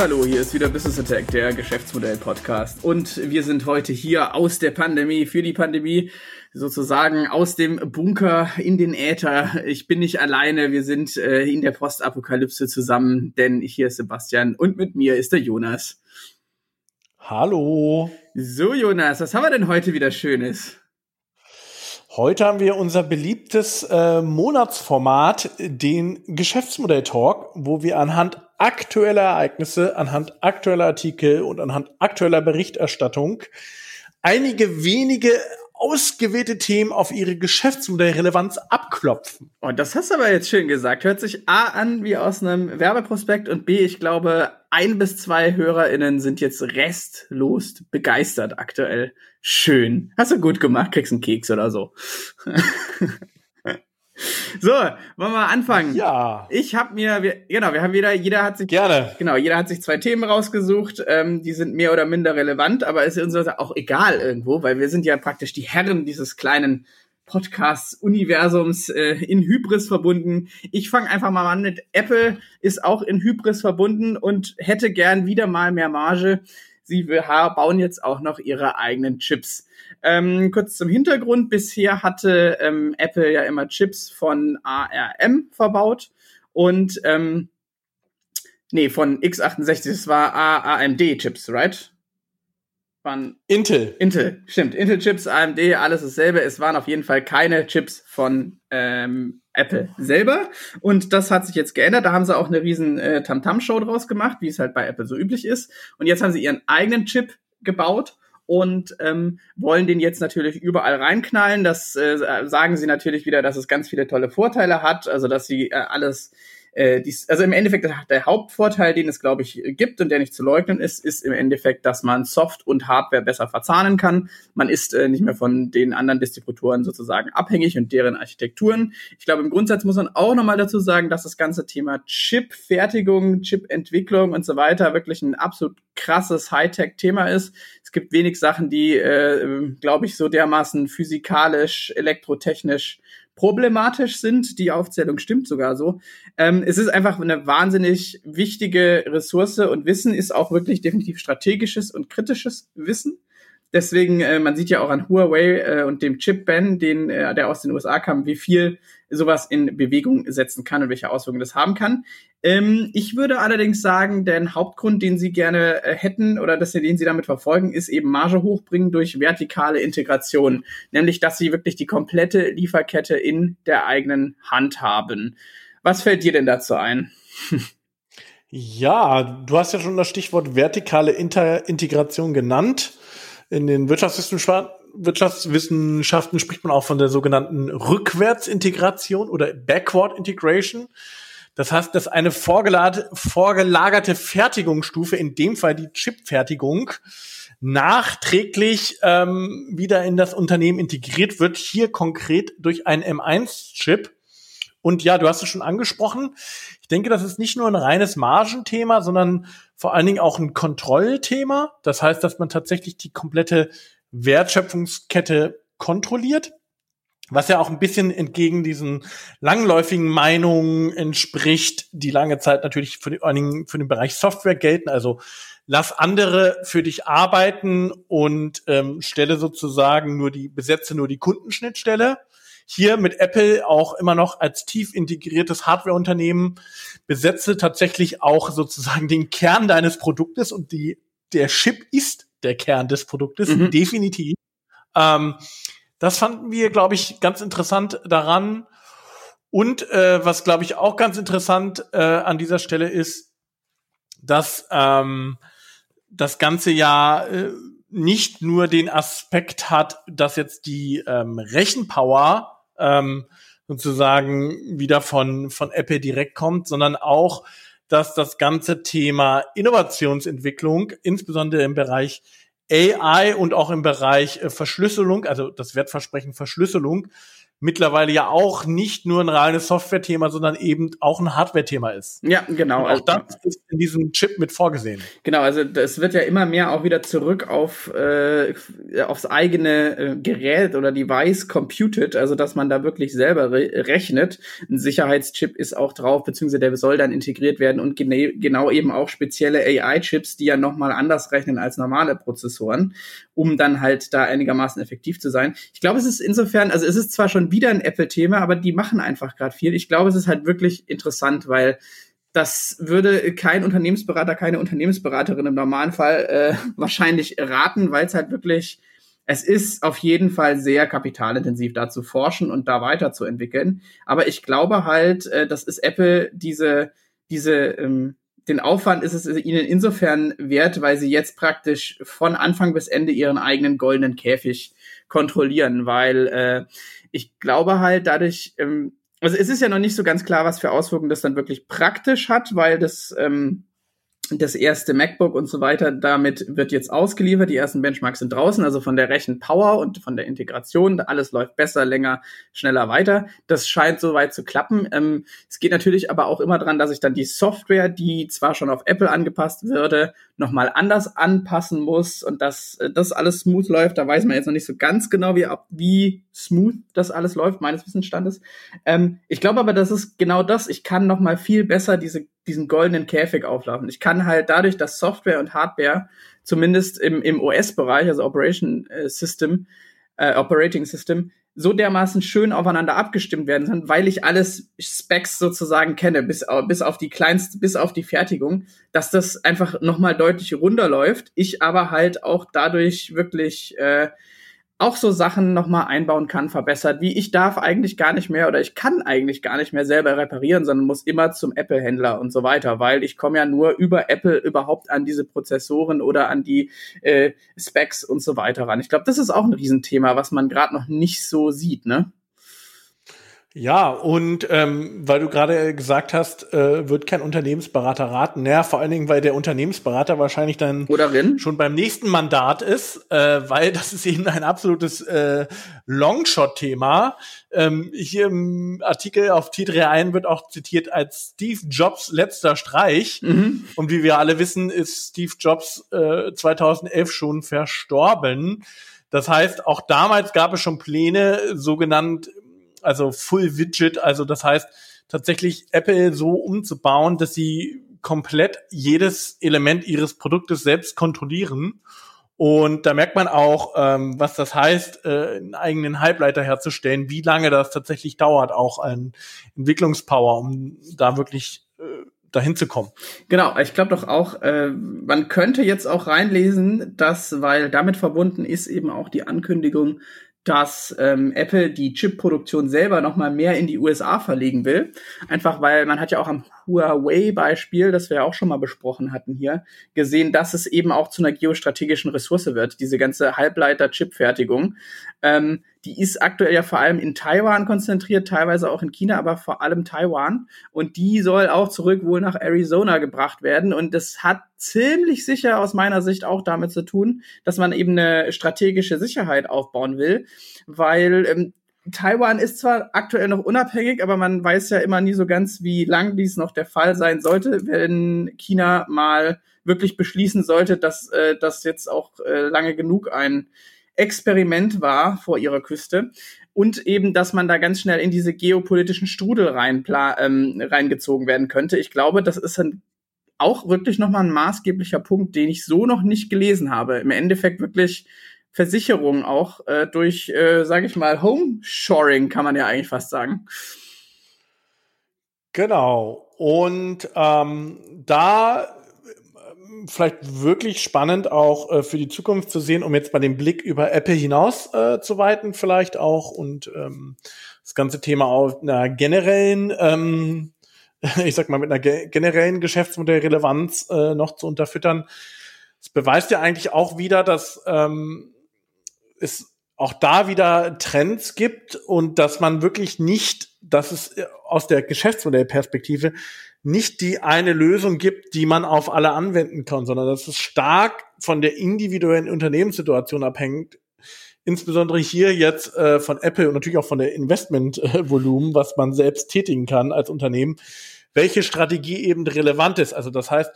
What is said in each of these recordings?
Hallo, hier ist wieder Business Attack, der Geschäftsmodell-Podcast. Und wir sind heute hier aus der Pandemie, für die Pandemie, sozusagen aus dem Bunker in den Äther. Ich bin nicht alleine, wir sind äh, in der Postapokalypse zusammen, denn hier ist Sebastian und mit mir ist der Jonas. Hallo. So, Jonas, was haben wir denn heute wieder Schönes? Heute haben wir unser beliebtes äh, Monatsformat, den Geschäftsmodell Talk, wo wir anhand aktueller Ereignisse, anhand aktueller Artikel und anhand aktueller Berichterstattung einige wenige ausgewählte Themen auf ihre Geschäftsmodellrelevanz abklopfen. Oh, das hast du aber jetzt schön gesagt. Hört sich A an wie aus einem Werbeprospekt und B, ich glaube, ein bis zwei HörerInnen sind jetzt restlos begeistert aktuell. Schön. Hast du gut gemacht, kriegst einen Keks oder so. So, wollen wir anfangen? Ja. Ich habe mir, wir, genau, wir haben wieder, jeder hat sich gerne, genau, jeder hat sich zwei Themen rausgesucht. Ähm, die sind mehr oder minder relevant, aber ist uns auch egal irgendwo, weil wir sind ja praktisch die Herren dieses kleinen Podcasts-Universums äh, in Hybris verbunden. Ich fange einfach mal an mit Apple ist auch in Hybris verbunden und hätte gern wieder mal mehr Marge. Sie bauen jetzt auch noch ihre eigenen Chips. Ähm, kurz zum Hintergrund. Bisher hatte ähm, Apple ja immer Chips von ARM verbaut und ähm, nee, von x68, das war AMD-Chips, right? Waren Intel. Intel, stimmt. Intel-Chips, AMD, alles dasselbe. Es waren auf jeden Fall keine Chips von ähm, Apple selber. Und das hat sich jetzt geändert. Da haben sie auch eine riesen äh, Tamtam-Show draus gemacht, wie es halt bei Apple so üblich ist. Und jetzt haben sie ihren eigenen Chip gebaut und ähm, wollen den jetzt natürlich überall reinknallen. Das äh, sagen sie natürlich wieder, dass es ganz viele tolle Vorteile hat, also dass sie äh, alles äh, dies, also im Endeffekt der Hauptvorteil, den es, glaube ich, gibt und der nicht zu leugnen ist, ist im Endeffekt, dass man Soft und Hardware besser verzahnen kann. Man ist äh, nicht mehr von den anderen Distributoren sozusagen abhängig und deren Architekturen. Ich glaube, im Grundsatz muss man auch nochmal dazu sagen, dass das ganze Thema Chip-Fertigung, Chip-Entwicklung und so weiter wirklich ein absolut krasses Hightech-Thema ist. Es gibt wenig Sachen, die, äh, glaube ich, so dermaßen physikalisch, elektrotechnisch problematisch sind. Die Aufzählung stimmt sogar so. Ähm, es ist einfach eine wahnsinnig wichtige Ressource und Wissen ist auch wirklich definitiv strategisches und kritisches Wissen. Deswegen, äh, man sieht ja auch an Huawei äh, und dem Chip-Ban, den, äh, der aus den USA kam, wie viel sowas in Bewegung setzen kann und welche Auswirkungen das haben kann. Ähm, ich würde allerdings sagen, der Hauptgrund, den Sie gerne äh, hätten oder dass Sie, den Sie damit verfolgen, ist eben Marge hochbringen durch vertikale Integration. Nämlich, dass Sie wirklich die komplette Lieferkette in der eigenen Hand haben. Was fällt dir denn dazu ein? Ja, du hast ja schon das Stichwort vertikale Inter Integration genannt. In den Wirtschaftswissenschaften, spricht man auch von der sogenannten Rückwärtsintegration oder Backward Integration. Das heißt, dass eine vorgelagerte Fertigungsstufe, in dem Fall die Chipfertigung, nachträglich ähm, wieder in das Unternehmen integriert wird, hier konkret durch einen M1-Chip. Und ja, du hast es schon angesprochen. Ich denke, das ist nicht nur ein reines Margenthema, sondern vor allen Dingen auch ein Kontrollthema. Das heißt, dass man tatsächlich die komplette Wertschöpfungskette kontrolliert. Was ja auch ein bisschen entgegen diesen langläufigen Meinungen entspricht, die lange Zeit natürlich für, vor allen Dingen für den Bereich Software gelten. Also lass andere für dich arbeiten und ähm, stelle sozusagen nur die, besetze nur die Kundenschnittstelle hier mit Apple auch immer noch als tief integriertes Hardwareunternehmen besetze tatsächlich auch sozusagen den Kern deines Produktes und die, der Chip ist der Kern des Produktes, mhm. definitiv. Ähm, das fanden wir, glaube ich, ganz interessant daran. Und äh, was, glaube ich, auch ganz interessant äh, an dieser Stelle ist, dass ähm, das ganze ja äh, nicht nur den Aspekt hat, dass jetzt die ähm, Rechenpower ähm, sozusagen wieder von, von Apple direkt kommt, sondern auch, dass das ganze Thema Innovationsentwicklung, insbesondere im Bereich AI und auch im Bereich äh, Verschlüsselung, also das Wertversprechen Verschlüsselung, mittlerweile ja auch nicht nur ein reines Software-Thema, sondern eben auch ein Hardware-Thema ist. Ja, genau. Und auch das ist in diesem Chip mit vorgesehen. Genau, also es wird ja immer mehr auch wieder zurück auf äh, aufs eigene äh, Gerät oder Device computed, also dass man da wirklich selber re rechnet. Ein Sicherheitschip ist auch drauf, beziehungsweise der soll dann integriert werden und gene genau eben auch spezielle AI-Chips, die ja nochmal anders rechnen als normale Prozessoren, um dann halt da einigermaßen effektiv zu sein. Ich glaube, es ist insofern, also es ist zwar schon wieder ein Apple-Thema, aber die machen einfach gerade viel. Ich glaube, es ist halt wirklich interessant, weil das würde kein Unternehmensberater, keine Unternehmensberaterin im normalen Fall äh, wahrscheinlich raten, weil es halt wirklich, es ist auf jeden Fall sehr kapitalintensiv, da zu forschen und da weiterzuentwickeln. Aber ich glaube halt, äh, das ist Apple diese, diese, ähm, den Aufwand ist es ihnen insofern wert, weil sie jetzt praktisch von Anfang bis Ende ihren eigenen goldenen Käfig kontrollieren, weil äh, ich glaube halt dadurch, ähm, also es ist ja noch nicht so ganz klar, was für Auswirkungen das dann wirklich praktisch hat, weil das ähm, das erste MacBook und so weiter, damit wird jetzt ausgeliefert. Die ersten Benchmarks sind draußen, also von der Rechenpower und von der Integration. Alles läuft besser, länger, schneller weiter. Das scheint soweit zu klappen. Ähm, es geht natürlich aber auch immer dran, dass ich dann die Software, die zwar schon auf Apple angepasst würde, nochmal anders anpassen muss und dass äh, das alles smooth läuft. Da weiß man jetzt noch nicht so ganz genau, wie, wie smooth das alles läuft, meines Wissensstandes. Ähm, ich glaube aber, das ist genau das. Ich kann nochmal viel besser diese diesen goldenen Käfig auflaufen. Ich kann halt dadurch, dass Software und Hardware zumindest im, im OS-Bereich, also Operation äh, System, äh, Operating System, so dermaßen schön aufeinander abgestimmt werden, weil ich alles Specs sozusagen kenne, bis, bis auf die kleinste, bis auf die Fertigung, dass das einfach nochmal deutlich runterläuft. Ich aber halt auch dadurch wirklich äh, auch so Sachen nochmal einbauen kann, verbessert, wie ich darf eigentlich gar nicht mehr oder ich kann eigentlich gar nicht mehr selber reparieren, sondern muss immer zum Apple-Händler und so weiter, weil ich komme ja nur über Apple überhaupt an diese Prozessoren oder an die äh, Specs und so weiter ran. Ich glaube, das ist auch ein Riesenthema, was man gerade noch nicht so sieht, ne? Ja, und ähm, weil du gerade gesagt hast, äh, wird kein Unternehmensberater raten. Naja, vor allen Dingen, weil der Unternehmensberater wahrscheinlich dann schon beim nächsten Mandat ist, äh, weil das ist eben ein absolutes äh, Longshot-Thema. Ähm, hier im Artikel auf T31 wird auch zitiert als Steve Jobs letzter Streich. Mhm. Und wie wir alle wissen, ist Steve Jobs äh, 2011 schon verstorben. Das heißt, auch damals gab es schon Pläne, sogenannt also Full Widget, also das heißt tatsächlich Apple so umzubauen, dass sie komplett jedes Element ihres Produktes selbst kontrollieren. Und da merkt man auch, ähm, was das heißt, äh, einen eigenen Halbleiter herzustellen, wie lange das tatsächlich dauert, auch an Entwicklungspower, um da wirklich äh, dahin zu kommen. Genau, ich glaube doch auch, äh, man könnte jetzt auch reinlesen, dass, weil damit verbunden ist eben auch die Ankündigung dass ähm, Apple die Chip-Produktion selber noch mal mehr in die USA verlegen will. Einfach weil man hat ja auch am Huawei-Beispiel, das wir ja auch schon mal besprochen hatten hier, gesehen, dass es eben auch zu einer geostrategischen Ressource wird, diese ganze Halbleiter-Chip-Fertigung. Ähm, die ist aktuell ja vor allem in Taiwan konzentriert, teilweise auch in China, aber vor allem Taiwan. Und die soll auch zurück wohl nach Arizona gebracht werden. Und das hat ziemlich sicher aus meiner Sicht auch damit zu tun, dass man eben eine strategische Sicherheit aufbauen will, weil ähm, Taiwan ist zwar aktuell noch unabhängig, aber man weiß ja immer nie so ganz, wie lang dies noch der Fall sein sollte, wenn China mal wirklich beschließen sollte, dass äh, das jetzt auch äh, lange genug ein Experiment war vor ihrer Küste und eben, dass man da ganz schnell in diese geopolitischen Strudel rein, ähm, reingezogen werden könnte. Ich glaube, das ist ein, auch wirklich nochmal ein maßgeblicher Punkt, den ich so noch nicht gelesen habe. Im Endeffekt wirklich Versicherung auch äh, durch, äh, sage ich mal, Homeshoring kann man ja eigentlich fast sagen. Genau. Und ähm, da vielleicht wirklich spannend auch äh, für die Zukunft zu sehen, um jetzt mal den Blick über Apple hinaus äh, zu weiten vielleicht auch und ähm, das ganze Thema auf einer generellen, ähm, ich sag mal mit einer ge generellen Geschäftsmodellrelevanz äh, noch zu unterfüttern. Es beweist ja eigentlich auch wieder, dass ähm, es auch da wieder Trends gibt und dass man wirklich nicht, dass es aus der Geschäftsmodellperspektive nicht die eine Lösung gibt, die man auf alle anwenden kann, sondern dass es stark von der individuellen Unternehmenssituation abhängt, insbesondere hier jetzt äh, von Apple und natürlich auch von der Investmentvolumen, was man selbst tätigen kann als Unternehmen, welche Strategie eben relevant ist. Also das heißt,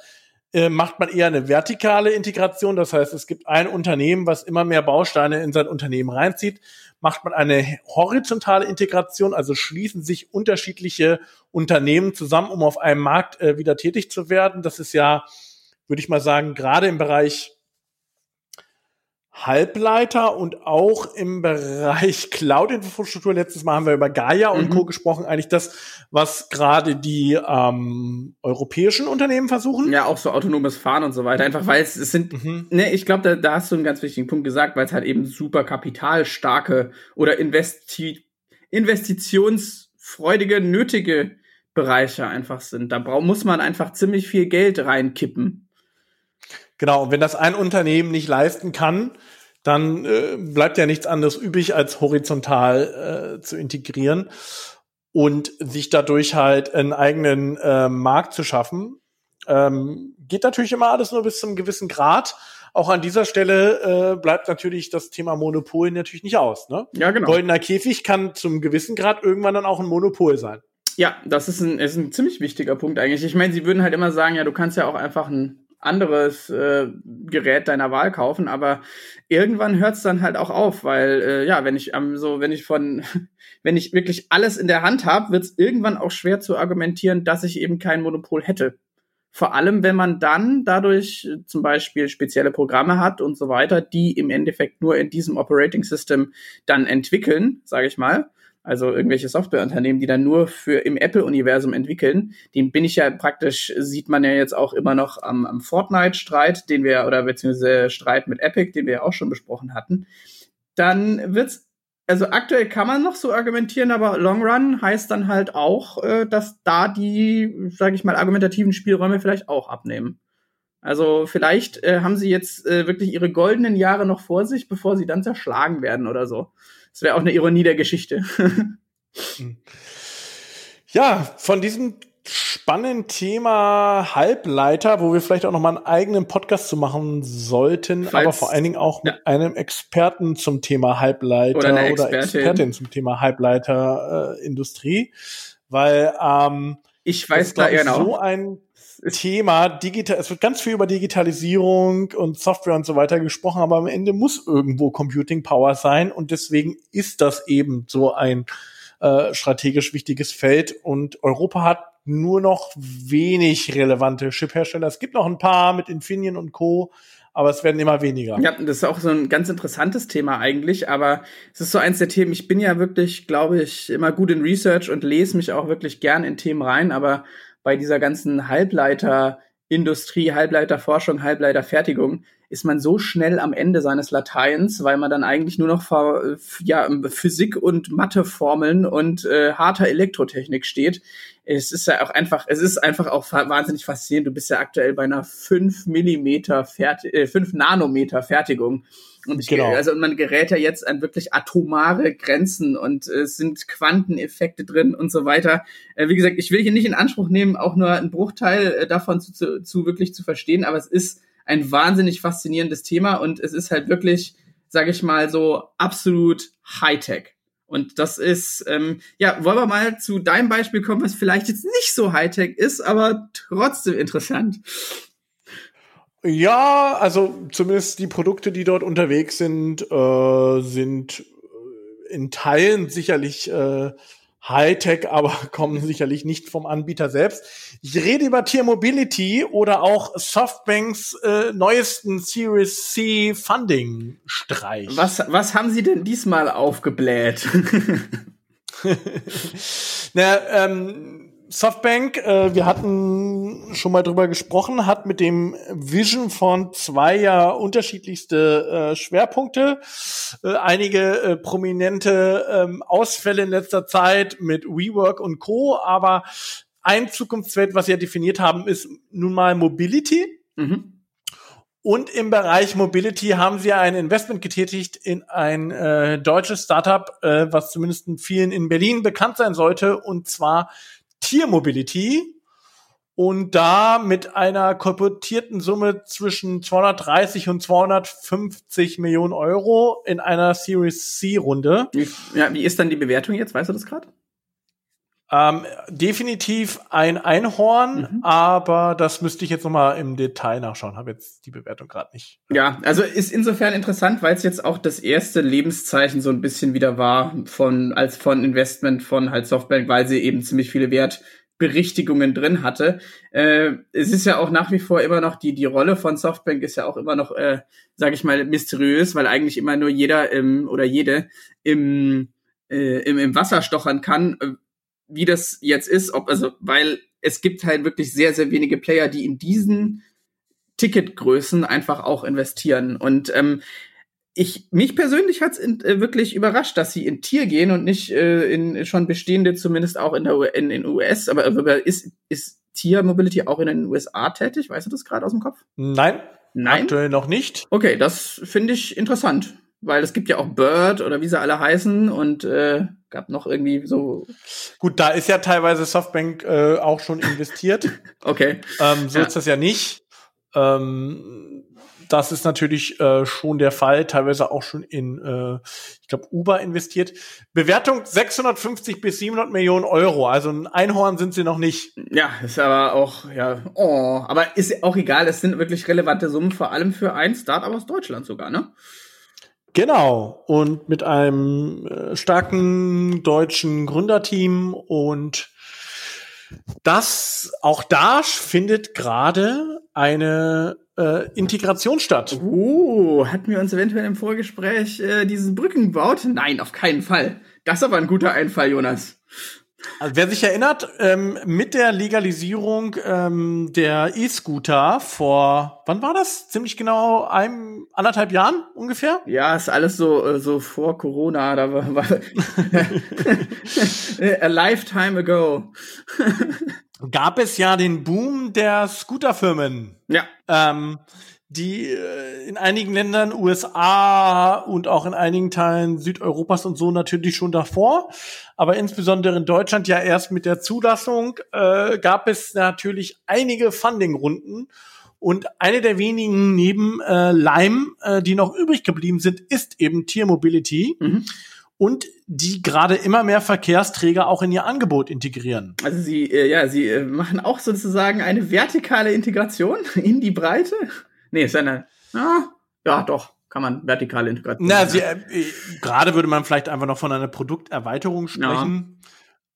äh, macht man eher eine vertikale Integration, das heißt, es gibt ein Unternehmen, was immer mehr Bausteine in sein Unternehmen reinzieht, macht man eine horizontale Integration, also schließen sich unterschiedliche Unternehmen zusammen, um auf einem Markt äh, wieder tätig zu werden. Das ist ja, würde ich mal sagen, gerade im Bereich Halbleiter und auch im Bereich Cloud-Infrastruktur. Letztes Mal haben wir über Gaia und mhm. Co. gesprochen. Eigentlich das, was gerade die ähm, europäischen Unternehmen versuchen. Ja, auch so autonomes Fahren und so weiter. Einfach weil es, es sind, mhm. ne, ich glaube, da, da hast du einen ganz wichtigen Punkt gesagt, weil es halt eben super kapitalstarke oder investi investitionsfreudige, nötige Bereiche einfach sind. Da muss man einfach ziemlich viel Geld reinkippen Genau, und wenn das ein Unternehmen nicht leisten kann, dann äh, bleibt ja nichts anderes übrig, als horizontal äh, zu integrieren und sich dadurch halt einen eigenen äh, Markt zu schaffen. Ähm, geht natürlich immer alles nur bis zum gewissen Grad. Auch an dieser Stelle äh, bleibt natürlich das Thema Monopol natürlich nicht aus. Ne? Ja, genau. Goldener Käfig kann zum gewissen Grad irgendwann dann auch ein Monopol sein. Ja, das ist ein, ist ein ziemlich wichtiger Punkt eigentlich. Ich meine, sie würden halt immer sagen, ja, du kannst ja auch einfach ein anderes äh, Gerät deiner Wahl kaufen, aber irgendwann hört es dann halt auch auf, weil äh, ja, wenn ich ähm, so, wenn ich von, wenn ich wirklich alles in der Hand habe, wird es irgendwann auch schwer zu argumentieren, dass ich eben kein Monopol hätte. Vor allem, wenn man dann dadurch äh, zum Beispiel spezielle Programme hat und so weiter, die im Endeffekt nur in diesem Operating System dann entwickeln, sage ich mal also irgendwelche Softwareunternehmen, die dann nur für im Apple-Universum entwickeln, den bin ich ja praktisch, sieht man ja jetzt auch immer noch am, am Fortnite-Streit, den wir, oder beziehungsweise Streit mit Epic, den wir ja auch schon besprochen hatten, dann wird's, also aktuell kann man noch so argumentieren, aber Long Run heißt dann halt auch, äh, dass da die, sage ich mal, argumentativen Spielräume vielleicht auch abnehmen. Also vielleicht äh, haben sie jetzt äh, wirklich ihre goldenen Jahre noch vor sich, bevor sie dann zerschlagen werden oder so. Das wäre auch eine Ironie der Geschichte. ja, von diesem spannenden Thema Halbleiter, wo wir vielleicht auch noch mal einen eigenen Podcast zu machen sollten, Falls, aber vor allen Dingen auch mit einem Experten zum Thema Halbleiter oder, eine oder Expertin. Zum Thema Halbleiterindustrie, äh, weil ähm, ich weiß da genau. so ein Thema digital, es wird ganz viel über Digitalisierung und Software und so weiter gesprochen, aber am Ende muss irgendwo Computing Power sein und deswegen ist das eben so ein äh, strategisch wichtiges Feld und Europa hat nur noch wenig relevante Chip-Hersteller. Es gibt noch ein paar mit Infineon und Co., aber es werden immer weniger. Ja, das ist auch so ein ganz interessantes Thema eigentlich, aber es ist so eins der Themen, ich bin ja wirklich, glaube ich, immer gut in Research und lese mich auch wirklich gern in Themen rein, aber bei dieser ganzen Halbleiterindustrie, Halbleiterforschung, Halbleiterfertigung ist man so schnell am Ende seines Lateins, weil man dann eigentlich nur noch vor ja, Physik und Matheformeln und äh, harter Elektrotechnik steht. Es ist ja auch einfach, es ist einfach auch wahnsinnig faszinierend. Du bist ja aktuell bei einer 5 Millimeter Ferti äh, 5 Nanometer Fertigung. Und ich, genau. also man gerät ja jetzt an wirklich atomare Grenzen und äh, es sind Quanteneffekte drin und so weiter. Äh, wie gesagt, ich will hier nicht in Anspruch nehmen, auch nur einen Bruchteil äh, davon zu, zu, zu wirklich zu verstehen, aber es ist ein wahnsinnig faszinierendes Thema und es ist halt wirklich, sage ich mal, so absolut Hightech. Und das ist, ähm, ja, wollen wir mal zu deinem Beispiel kommen, was vielleicht jetzt nicht so Hightech ist, aber trotzdem interessant. Ja, also zumindest die Produkte, die dort unterwegs sind, äh, sind äh, in Teilen sicherlich äh, Hightech, aber kommen sicherlich nicht vom Anbieter selbst. Ich rede über Tier Mobility oder auch Softbanks äh, neuesten Series C Funding Streich. Was, was haben Sie denn diesmal aufgebläht? Na, ähm, Softbank, äh, wir hatten schon mal drüber gesprochen, hat mit dem Vision von zwei ja unterschiedlichste äh, Schwerpunkte. Äh, einige äh, prominente ähm, Ausfälle in letzter Zeit mit WeWork und Co. Aber ein Zukunftsfeld, was sie ja definiert haben, ist nun mal Mobility. Mhm. Und im Bereich Mobility haben sie ein Investment getätigt in ein äh, deutsches Startup, äh, was zumindest vielen in Berlin bekannt sein sollte, und zwar Tiermobility. und da mit einer kolportierten Summe zwischen 230 und 250 Millionen Euro in einer Series C Runde. Ja, wie ist dann die Bewertung jetzt? Weißt du das gerade? Ähm, definitiv ein Einhorn, mhm. aber das müsste ich jetzt noch mal im Detail nachschauen. Habe jetzt die Bewertung gerade nicht. Ja, also ist insofern interessant, weil es jetzt auch das erste Lebenszeichen so ein bisschen wieder war von als von Investment von halt Softbank, weil sie eben ziemlich viele Wertberichtigungen drin hatte. Äh, es ist ja auch nach wie vor immer noch die die Rolle von Softbank ist ja auch immer noch, äh, sage ich mal, mysteriös, weil eigentlich immer nur jeder im oder jede im äh, im, im Wasser stochern kann wie das jetzt ist, ob, also, weil es gibt halt wirklich sehr, sehr wenige Player, die in diesen Ticketgrößen einfach auch investieren. Und ähm, ich, mich persönlich hat's in, äh, wirklich überrascht, dass sie in Tier gehen und nicht äh, in schon bestehende, zumindest auch in der in, in US. Aber äh, ist, ist Tier Mobility auch in den USA tätig? Weißt du das gerade aus dem Kopf? Nein. Nein. Aktuell noch nicht. Okay, das finde ich interessant weil es gibt ja auch Bird oder wie sie alle heißen und äh, gab noch irgendwie so. Gut, da ist ja teilweise Softbank äh, auch schon investiert. okay. Ähm, so ja. ist das ja nicht. Ähm, das ist natürlich äh, schon der Fall, teilweise auch schon in, äh, ich glaube, Uber investiert. Bewertung 650 bis 700 Millionen Euro, also ein Einhorn sind sie noch nicht. Ja, ist aber auch, ja, oh, aber ist auch egal, es sind wirklich relevante Summen, vor allem für ein Startup aus Deutschland sogar, ne? Genau, und mit einem äh, starken deutschen Gründerteam und das auch da findet gerade eine äh, Integration statt. Uh, hatten wir uns eventuell im Vorgespräch äh, diese Brücken gebaut? Nein, auf keinen Fall. Das ist aber ein guter Einfall, Jonas. Also wer sich erinnert, ähm, mit der Legalisierung ähm, der E-Scooter vor, wann war das? Ziemlich genau einem, anderthalb Jahren ungefähr? Ja, ist alles so, äh, so vor Corona, da war, war a lifetime ago. Gab es ja den Boom der Scooterfirmen. Ja. Ähm, die äh, in einigen Ländern, USA und auch in einigen Teilen Südeuropas und so natürlich schon davor. Aber insbesondere in Deutschland ja erst mit der Zulassung äh, gab es natürlich einige Funding-Runden. Und eine der wenigen neben äh, Lime, äh, die noch übrig geblieben sind, ist eben Tier Mobility. Mhm. Und die gerade immer mehr Verkehrsträger auch in ihr Angebot integrieren. Also sie, äh, ja, sie äh, machen auch sozusagen eine vertikale Integration in die Breite. Nee, ist eine, ja, ja, doch, kann man vertikale Integration. Na, sie, äh, gerade würde man vielleicht einfach noch von einer Produkterweiterung sprechen.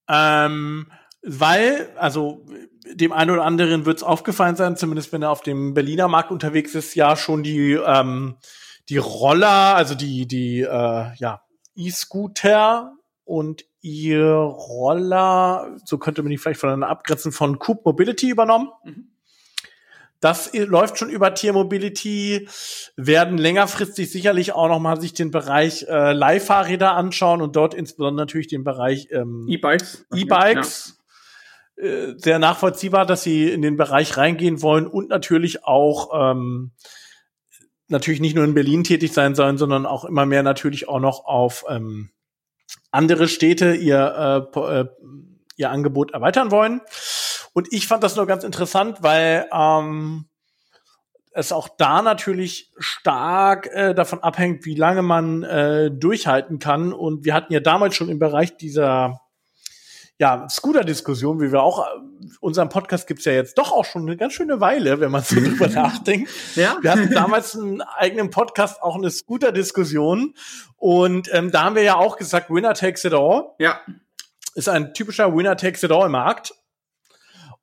Ja. Ähm, weil, also dem einen oder anderen wird es aufgefallen sein, zumindest wenn er auf dem Berliner Markt unterwegs ist, ja schon die ähm, die Roller, also die die äh, ja E-Scooter und ihr Roller, so könnte man die vielleicht voneinander abgrenzen, von Coop Mobility übernommen. Mhm. Das läuft schon über Tier Mobility, werden längerfristig sicherlich auch noch mal sich den Bereich äh, Leihfahrräder anschauen und dort insbesondere natürlich den Bereich ähm, E-Bikes. E-Bikes. Ja. Äh, sehr nachvollziehbar, dass sie in den Bereich reingehen wollen und natürlich auch ähm, natürlich nicht nur in Berlin tätig sein sollen, sondern auch immer mehr natürlich auch noch auf ähm, andere Städte ihr äh, äh ihr Angebot erweitern wollen. Und ich fand das nur ganz interessant, weil ähm, es auch da natürlich stark äh, davon abhängt, wie lange man äh, durchhalten kann. Und wir hatten ja damals schon im Bereich dieser ja, Scooter-Diskussion, wie wir auch, äh, unseren Podcast gibt's ja jetzt doch auch schon eine ganz schöne Weile, wenn man so drüber nachdenkt. Ja? Wir hatten damals einen eigenen Podcast, auch eine Scooter-Diskussion. Und ähm, da haben wir ja auch gesagt, Winner takes it all. Ja ist ein typischer Winner-Takes-it-all-Markt.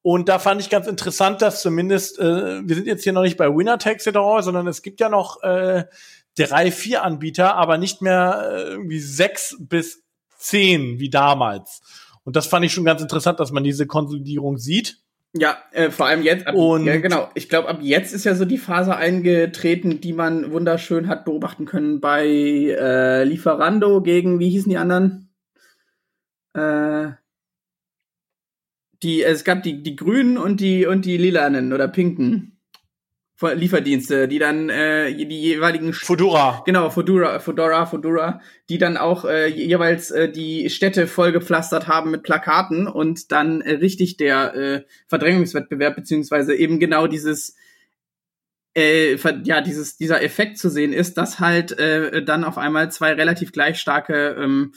Und da fand ich ganz interessant, dass zumindest, äh, wir sind jetzt hier noch nicht bei Winner Takes It All, sondern es gibt ja noch äh, drei, vier Anbieter, aber nicht mehr äh, irgendwie sechs bis zehn wie damals. Und das fand ich schon ganz interessant, dass man diese Konsolidierung sieht. Ja, äh, vor allem jetzt. Ab, und ja, genau. Ich glaube, ab jetzt ist ja so die Phase eingetreten, die man wunderschön hat beobachten können bei äh, Lieferando gegen, wie hießen die anderen? äh, die, es gab die, die grünen und die, und die lilanen oder pinken. Lieferdienste, die dann äh, die jeweiligen Fedora. Genau, Fedora, Fedora, Fedora, die dann auch äh, jeweils äh, die Städte vollgepflastert haben mit Plakaten und dann äh, richtig der äh, Verdrängungswettbewerb beziehungsweise eben genau dieses äh, ja dieses dieser Effekt zu sehen ist, dass halt äh, dann auf einmal zwei relativ gleich starke ähm,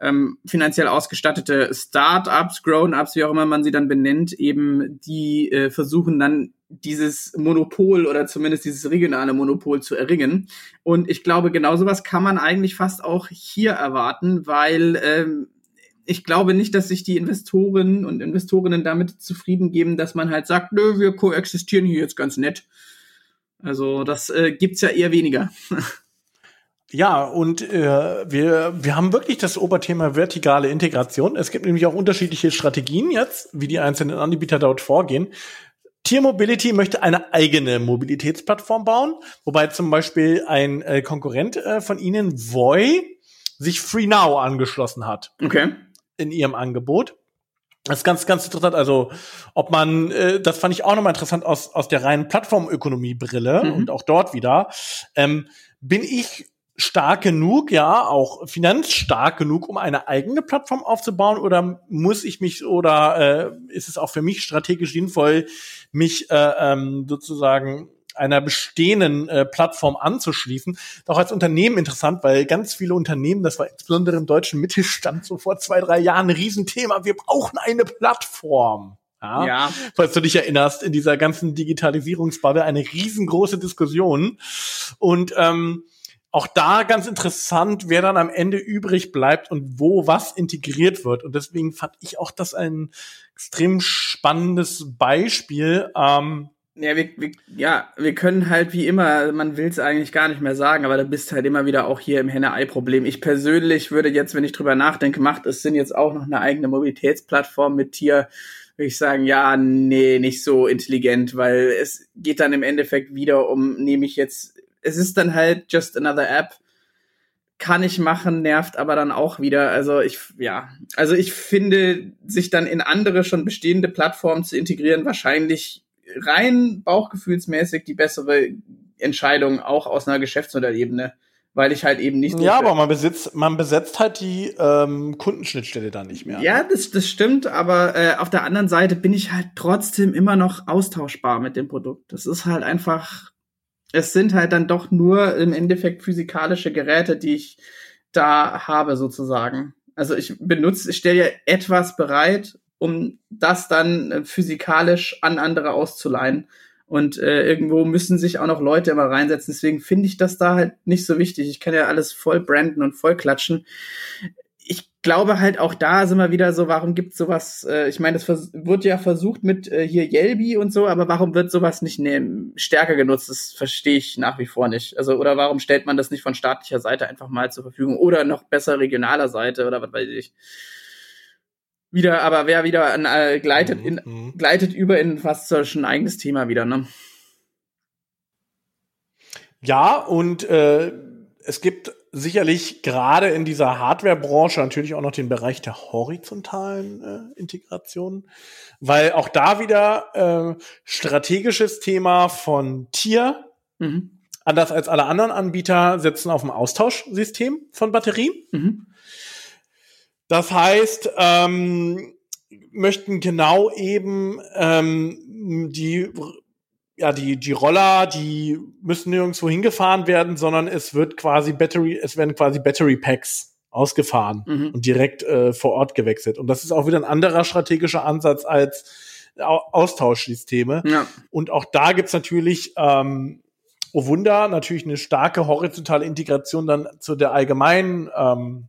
ähm, finanziell ausgestattete Start-ups, Grown-ups, wie auch immer man sie dann benennt, eben die äh, versuchen dann dieses Monopol oder zumindest dieses regionale Monopol zu erringen. Und ich glaube, genau sowas kann man eigentlich fast auch hier erwarten, weil ähm, ich glaube nicht, dass sich die Investoren und Investorinnen damit zufrieden geben, dass man halt sagt, nö, wir koexistieren hier jetzt ganz nett. Also das äh, gibt's ja eher weniger. Ja, und äh, wir, wir haben wirklich das Oberthema vertikale Integration. Es gibt nämlich auch unterschiedliche Strategien jetzt, wie die einzelnen Anbieter dort vorgehen. Tier Mobility möchte eine eigene Mobilitätsplattform bauen, wobei zum Beispiel ein äh, Konkurrent äh, von ihnen, Voy, sich FreeNow angeschlossen hat. Okay. In ihrem Angebot. Das ist ganz, ganz interessant. Also, ob man, äh, das fand ich auch nochmal interessant aus, aus der reinen Plattformökonomie-Brille mhm. und auch dort wieder. Ähm, bin ich stark genug, ja, auch finanzstark genug, um eine eigene Plattform aufzubauen oder muss ich mich oder äh, ist es auch für mich strategisch sinnvoll, mich äh, ähm, sozusagen einer bestehenden äh, Plattform anzuschließen. Auch als Unternehmen interessant, weil ganz viele Unternehmen, das war insbesondere im deutschen Mittelstand so vor zwei, drei Jahren ein Riesenthema. Wir brauchen eine Plattform. Ja, ja. Falls du dich erinnerst, in dieser ganzen Digitalisierungsbubble eine riesengroße Diskussion. Und ähm, auch da ganz interessant, wer dann am Ende übrig bleibt und wo was integriert wird. Und deswegen fand ich auch das ein extrem spannendes Beispiel. Ähm, ja, wir, wir, ja, wir können halt wie immer, man will es eigentlich gar nicht mehr sagen, aber da bist halt immer wieder auch hier im Henne-Ei-Problem. Ich persönlich würde jetzt, wenn ich drüber nachdenke, macht es Sinn, jetzt auch noch eine eigene Mobilitätsplattform mit Tier, würde ich sagen, ja, nee, nicht so intelligent, weil es geht dann im Endeffekt wieder um, nehme ich jetzt es ist dann halt just another App. Kann ich machen, nervt aber dann auch wieder. Also ich, ja, also ich finde, sich dann in andere schon bestehende Plattformen zu integrieren, wahrscheinlich rein bauchgefühlsmäßig die bessere Entscheidung, auch aus einer Geschäftsmodellebene weil ich halt eben nicht. Ja, aber man besitzt, man besetzt halt die ähm, Kundenschnittstelle dann nicht mehr. Ja, das, das stimmt, aber äh, auf der anderen Seite bin ich halt trotzdem immer noch austauschbar mit dem Produkt. Das ist halt einfach es sind halt dann doch nur im Endeffekt physikalische Geräte, die ich da habe sozusagen. Also ich benutze, ich stelle ja etwas bereit, um das dann äh, physikalisch an andere auszuleihen. Und äh, irgendwo müssen sich auch noch Leute immer reinsetzen. Deswegen finde ich das da halt nicht so wichtig. Ich kann ja alles voll branden und voll klatschen glaube halt auch da sind wir wieder so, warum gibt sowas, äh, ich meine, das wird ja versucht mit äh, hier Yelby und so, aber warum wird sowas nicht ne, stärker genutzt? Das verstehe ich nach wie vor nicht. Also, oder warum stellt man das nicht von staatlicher Seite einfach mal zur Verfügung oder noch besser regionaler Seite oder was weiß ich. Wieder, aber wer wieder an, äh, gleitet, in, mhm. gleitet über in fast so ein eigenes Thema wieder, ne? Ja, und äh, es gibt sicherlich gerade in dieser Hardware-Branche natürlich auch noch den Bereich der horizontalen äh, Integration, weil auch da wieder äh, strategisches Thema von Tier. Mhm. Anders als alle anderen Anbieter setzen auf ein Austauschsystem von Batterien. Mhm. Das heißt, ähm, möchten genau eben ähm, die ja, die, die Roller, die müssen nirgendwo hingefahren werden, sondern es wird quasi Battery, es werden quasi Battery Packs ausgefahren mhm. und direkt äh, vor Ort gewechselt. Und das ist auch wieder ein anderer strategischer Ansatz als Austauschsysteme. Ja. Und auch da gibt's natürlich, ähm, oh Wunder, natürlich eine starke horizontale Integration dann zu der allgemeinen ähm,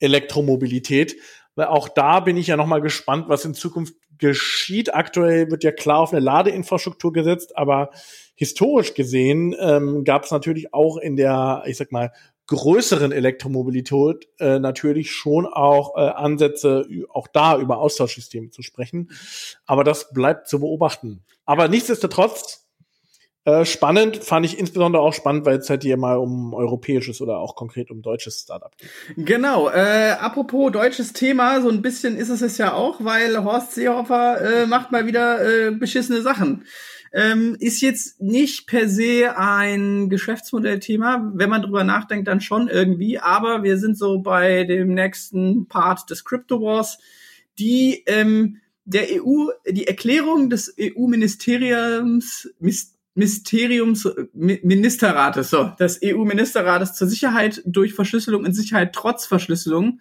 Elektromobilität. Weil auch da bin ich ja noch mal gespannt, was in Zukunft geschieht. Aktuell wird ja klar auf eine Ladeinfrastruktur gesetzt, aber historisch gesehen ähm, gab es natürlich auch in der, ich sag mal, größeren Elektromobilität äh, natürlich schon auch äh, Ansätze, auch da über Austauschsysteme zu sprechen. Aber das bleibt zu beobachten. Aber nichtsdestotrotz äh, spannend, fand ich insbesondere auch spannend, weil es halt hier mal um europäisches oder auch konkret um deutsches Startup geht. Genau, äh, apropos deutsches Thema, so ein bisschen ist es es ja auch, weil Horst Seehofer äh, macht mal wieder äh, beschissene Sachen. Ähm, ist jetzt nicht per se ein Geschäftsmodellthema. Wenn man drüber nachdenkt, dann schon irgendwie. Aber wir sind so bei dem nächsten Part des Crypto Wars, die ähm, der EU, die Erklärung des EU-Ministeriums, Ministeriums, Ministerrates, so, des EU-Ministerrates zur Sicherheit durch Verschlüsselung und Sicherheit trotz Verschlüsselung,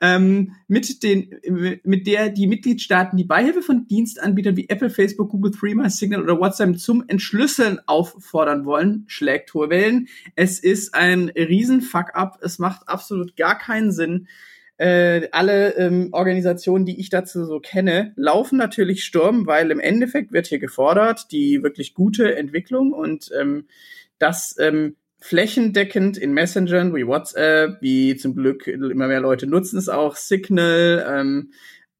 ähm, mit den, mit der die Mitgliedstaaten die Beihilfe von Dienstanbietern wie Apple, Facebook, Google, Threema, Signal oder WhatsApp zum Entschlüsseln auffordern wollen, schlägt hohe Wellen. Es ist ein riesen Fuck-up. Es macht absolut gar keinen Sinn äh, alle ähm, Organisationen, die ich dazu so kenne, laufen natürlich Sturm, weil im Endeffekt wird hier gefordert, die wirklich gute Entwicklung und ähm, das ähm, flächendeckend in Messengern wie WhatsApp, wie zum Glück immer mehr Leute nutzen es auch, Signal, ähm,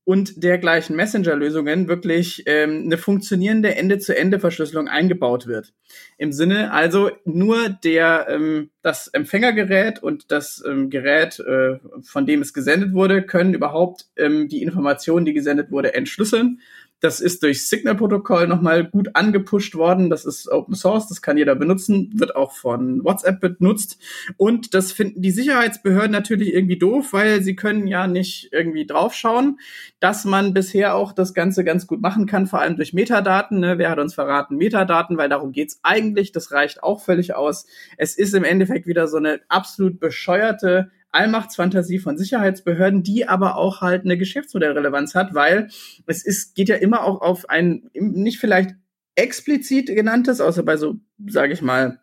und dergleichen Messenger-Lösungen wirklich ähm, eine funktionierende Ende-zu-Ende-Verschlüsselung eingebaut wird. Im Sinne also nur der ähm, das Empfängergerät und das ähm, Gerät, äh, von dem es gesendet wurde, können überhaupt ähm, die Information, die gesendet wurde, entschlüsseln das ist durch Signal-Protokoll nochmal gut angepusht worden. Das ist Open Source, das kann jeder benutzen, wird auch von WhatsApp benutzt. Und das finden die Sicherheitsbehörden natürlich irgendwie doof, weil sie können ja nicht irgendwie draufschauen, dass man bisher auch das Ganze ganz gut machen kann, vor allem durch Metadaten. Ne? Wer hat uns verraten? Metadaten, weil darum geht's eigentlich. Das reicht auch völlig aus. Es ist im Endeffekt wieder so eine absolut bescheuerte Allmachtsfantasie von Sicherheitsbehörden, die aber auch halt eine Geschäftsmodellrelevanz hat, weil es ist, geht ja immer auch auf ein nicht vielleicht explizit genanntes, außer bei so, sage ich mal,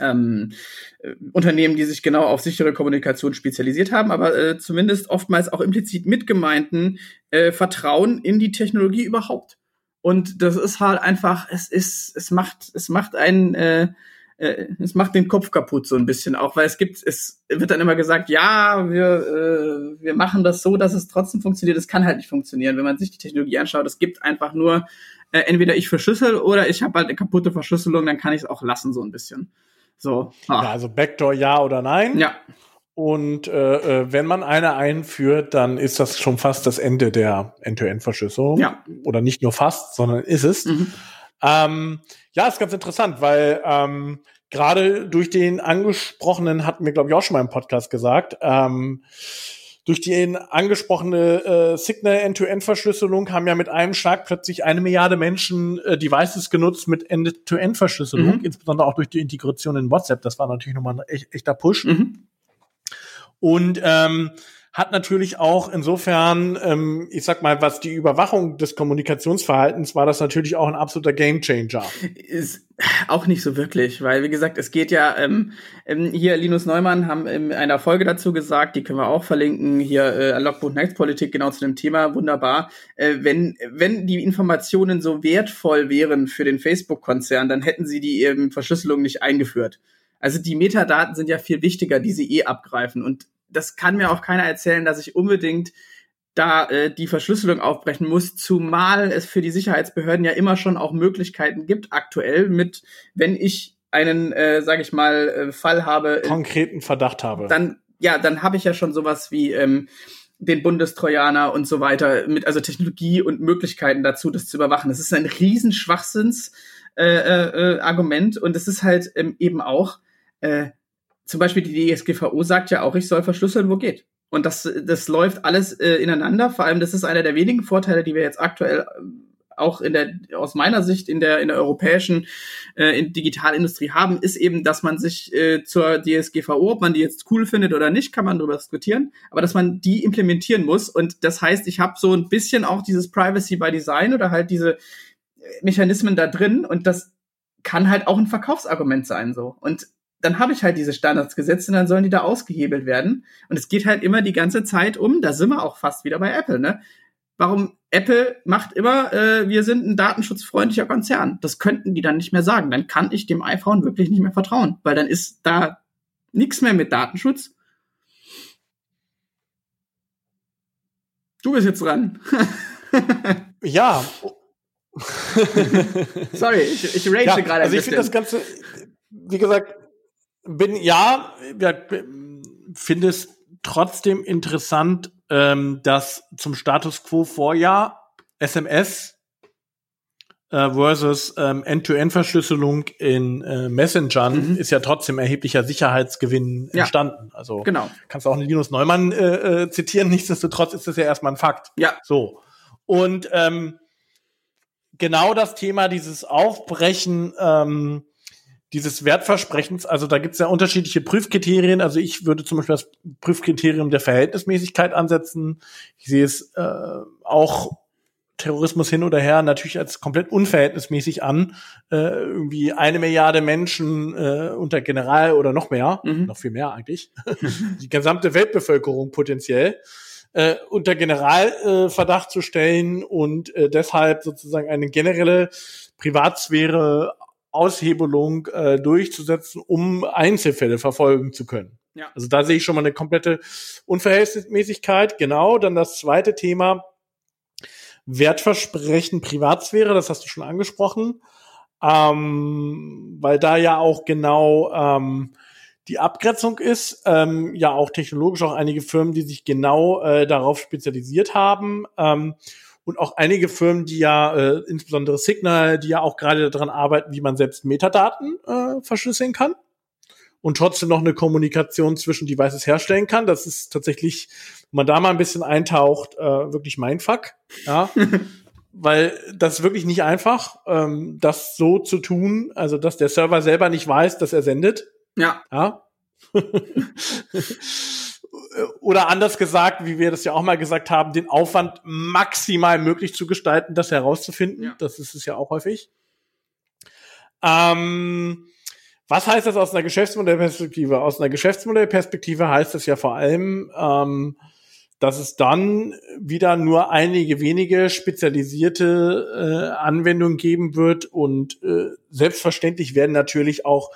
ähm, äh, Unternehmen, die sich genau auf sichere Kommunikation spezialisiert haben, aber äh, zumindest oftmals auch implizit mitgemeinten äh, Vertrauen in die Technologie überhaupt. Und das ist halt einfach, es ist, es macht, es macht einen äh, äh, es macht den Kopf kaputt so ein bisschen auch, weil es gibt, es wird dann immer gesagt, ja, wir, äh, wir machen das so, dass es trotzdem funktioniert. Es kann halt nicht funktionieren, wenn man sich die Technologie anschaut. Es gibt einfach nur äh, entweder ich verschlüssel oder ich habe halt eine kaputte Verschlüsselung, dann kann ich es auch lassen so ein bisschen. So. Ah. Ja, also Backdoor ja oder nein. Ja. Und äh, äh, wenn man eine einführt, dann ist das schon fast das Ende der End-to-End-Verschlüsselung. Ja. Oder nicht nur fast, sondern ist es. Mhm. Ähm, ja, ist ganz interessant, weil ähm, gerade durch den angesprochenen, hatten wir, glaube ich, auch schon mal im Podcast gesagt, ähm, durch die angesprochene äh, Signal End-to-End-Verschlüsselung haben ja mit einem Schlag plötzlich eine Milliarde Menschen äh, Devices genutzt mit End-to-End-Verschlüsselung, mhm. insbesondere auch durch die Integration in WhatsApp. Das war natürlich nochmal ein echt, echter Push. Mhm. Und ähm, hat natürlich auch insofern, ähm, ich sag mal, was die Überwachung des Kommunikationsverhaltens war, das natürlich auch ein absoluter Gamechanger. Ist auch nicht so wirklich, weil wie gesagt, es geht ja ähm, ähm, hier Linus Neumann haben in einer Folge dazu gesagt, die können wir auch verlinken hier äh, Logbuch Netzpolitik genau zu dem Thema wunderbar. Äh, wenn wenn die Informationen so wertvoll wären für den Facebook-Konzern, dann hätten sie die ähm, Verschlüsselung nicht eingeführt. Also die Metadaten sind ja viel wichtiger, die sie eh abgreifen und das kann mir auch keiner erzählen, dass ich unbedingt da äh, die Verschlüsselung aufbrechen muss, zumal es für die Sicherheitsbehörden ja immer schon auch Möglichkeiten gibt, aktuell mit, wenn ich einen, äh, sage ich mal, äh, Fall habe. Konkreten Verdacht habe. Dann, ja, dann habe ich ja schon sowas wie ähm, den Bundestrojaner und so weiter, mit also Technologie und Möglichkeiten dazu, das zu überwachen. Das ist ein Riesenschwachsinns äh, äh, Argument und es ist halt ähm, eben auch äh, zum Beispiel die DSGVO sagt ja auch, ich soll verschlüsseln, wo geht. Und das, das läuft alles äh, ineinander. Vor allem, das ist einer der wenigen Vorteile, die wir jetzt aktuell äh, auch in der, aus meiner Sicht in der, in der europäischen äh, in Digitalindustrie haben, ist eben, dass man sich äh, zur DSGVO, ob man die jetzt cool findet oder nicht, kann man darüber diskutieren, aber dass man die implementieren muss. Und das heißt, ich habe so ein bisschen auch dieses Privacy by Design oder halt diese Mechanismen da drin und das kann halt auch ein Verkaufsargument sein so. Und dann habe ich halt diese Standards gesetzt und dann sollen die da ausgehebelt werden. Und es geht halt immer die ganze Zeit um, da sind wir auch fast wieder bei Apple, ne? Warum Apple macht immer, äh, wir sind ein datenschutzfreundlicher Konzern. Das könnten die dann nicht mehr sagen. Dann kann ich dem iPhone wirklich nicht mehr vertrauen, weil dann ist da nichts mehr mit Datenschutz. Du bist jetzt dran. ja. Sorry, ich, ich rage ja, gerade. Also ich finde das Ganze, wie gesagt, bin ja, finde es trotzdem interessant, ähm, dass zum Status quo Vorjahr SMS äh, versus ähm, End-to-End-Verschlüsselung in äh, Messengern mhm. ist ja trotzdem erheblicher Sicherheitsgewinn ja. entstanden. Also genau. kannst du auch einen Linus Neumann äh, äh, zitieren, nichtsdestotrotz ist das ja erstmal ein Fakt. Ja. So. Und ähm, genau das Thema dieses Aufbrechen ähm, dieses Wertversprechens, also da gibt es ja unterschiedliche Prüfkriterien. Also ich würde zum Beispiel das Prüfkriterium der Verhältnismäßigkeit ansetzen. Ich sehe es äh, auch Terrorismus hin oder her natürlich als komplett unverhältnismäßig an. Äh, irgendwie eine Milliarde Menschen äh, unter General oder noch mehr, mhm. noch viel mehr eigentlich, die gesamte Weltbevölkerung potenziell äh, unter Generalverdacht äh, zu stellen und äh, deshalb sozusagen eine generelle Privatsphäre Aushebelung äh, durchzusetzen, um Einzelfälle verfolgen zu können. Ja. Also da sehe ich schon mal eine komplette Unverhältnismäßigkeit. Genau, dann das zweite Thema, Wertversprechen Privatsphäre, das hast du schon angesprochen, ähm, weil da ja auch genau ähm, die Abgrenzung ist, ähm, ja auch technologisch auch einige Firmen, die sich genau äh, darauf spezialisiert haben. Ähm, und auch einige Firmen, die ja, äh, insbesondere Signal, die ja auch gerade daran arbeiten, wie man selbst Metadaten äh, verschlüsseln kann und trotzdem noch eine Kommunikation zwischen Devices herstellen kann. Das ist tatsächlich, wenn man da mal ein bisschen eintaucht, äh, wirklich mein Fuck. Ja. Weil das ist wirklich nicht einfach, ähm, das so zu tun, also dass der Server selber nicht weiß, dass er sendet. Ja. Ja. oder anders gesagt, wie wir das ja auch mal gesagt haben, den Aufwand maximal möglich zu gestalten, das herauszufinden. Ja. Das ist es ja auch häufig. Ähm, was heißt das aus einer Geschäftsmodellperspektive? Aus einer Geschäftsmodellperspektive heißt das ja vor allem, ähm, dass es dann wieder nur einige wenige spezialisierte äh, Anwendungen geben wird und äh, selbstverständlich werden natürlich auch